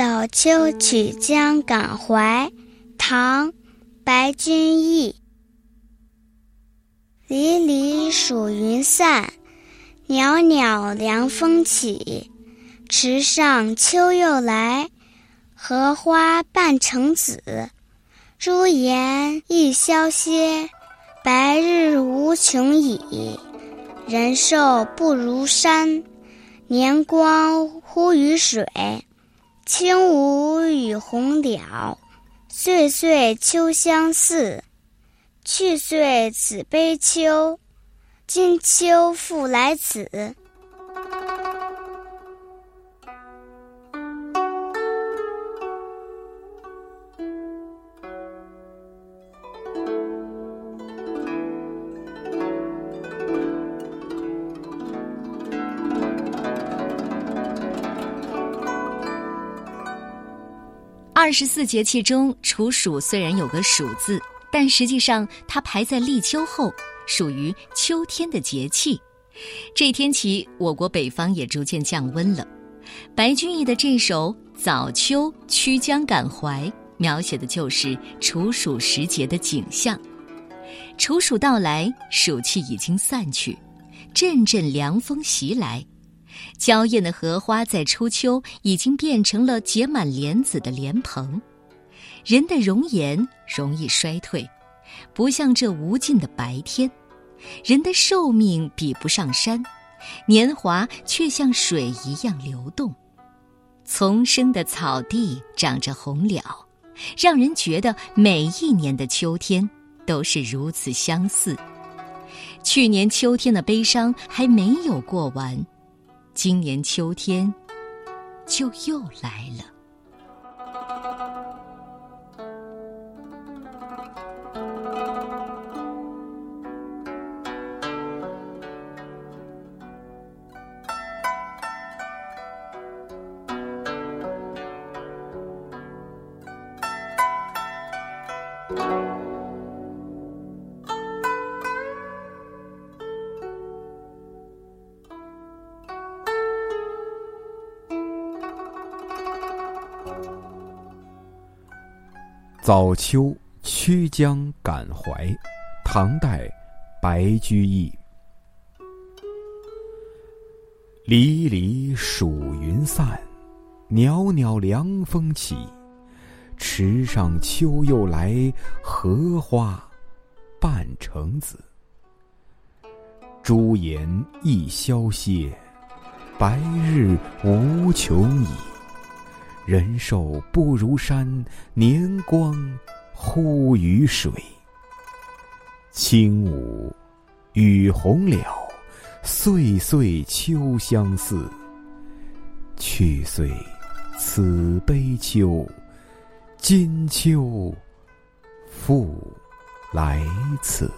早秋曲江感怀，唐·白居易。离离暑云散，袅袅凉风起。池上秋又来，荷花半成紫。朱颜易消歇，白日无穷已。人寿不如山，年光忽于水。轻舞与红鸟，岁岁秋相似。去岁此悲秋，今秋复来此。二十四节气中，处暑虽然有个“暑”字，但实际上它排在立秋后，属于秋天的节气。这天起，我国北方也逐渐降温了。白居易的这首《早秋曲江感怀》，描写的就是处暑时节的景象。处暑到来，暑气已经散去，阵阵凉风袭来。娇艳的荷花在初秋已经变成了结满莲子的莲蓬，人的容颜容易衰退，不像这无尽的白天；人的寿命比不上山，年华却像水一样流动。丛生的草地长着红蓼，让人觉得每一年的秋天都是如此相似。去年秋天的悲伤还没有过完。今年秋天，就又来了。早秋曲江感怀，唐代，白居易。离离暑云散，袅袅凉风起。池上秋又来，荷花半成紫。朱颜一消歇，白日无穷已。人寿不如山，年光忽于水。轻舞与红了，岁岁秋相似。去岁此悲秋，今秋复来此。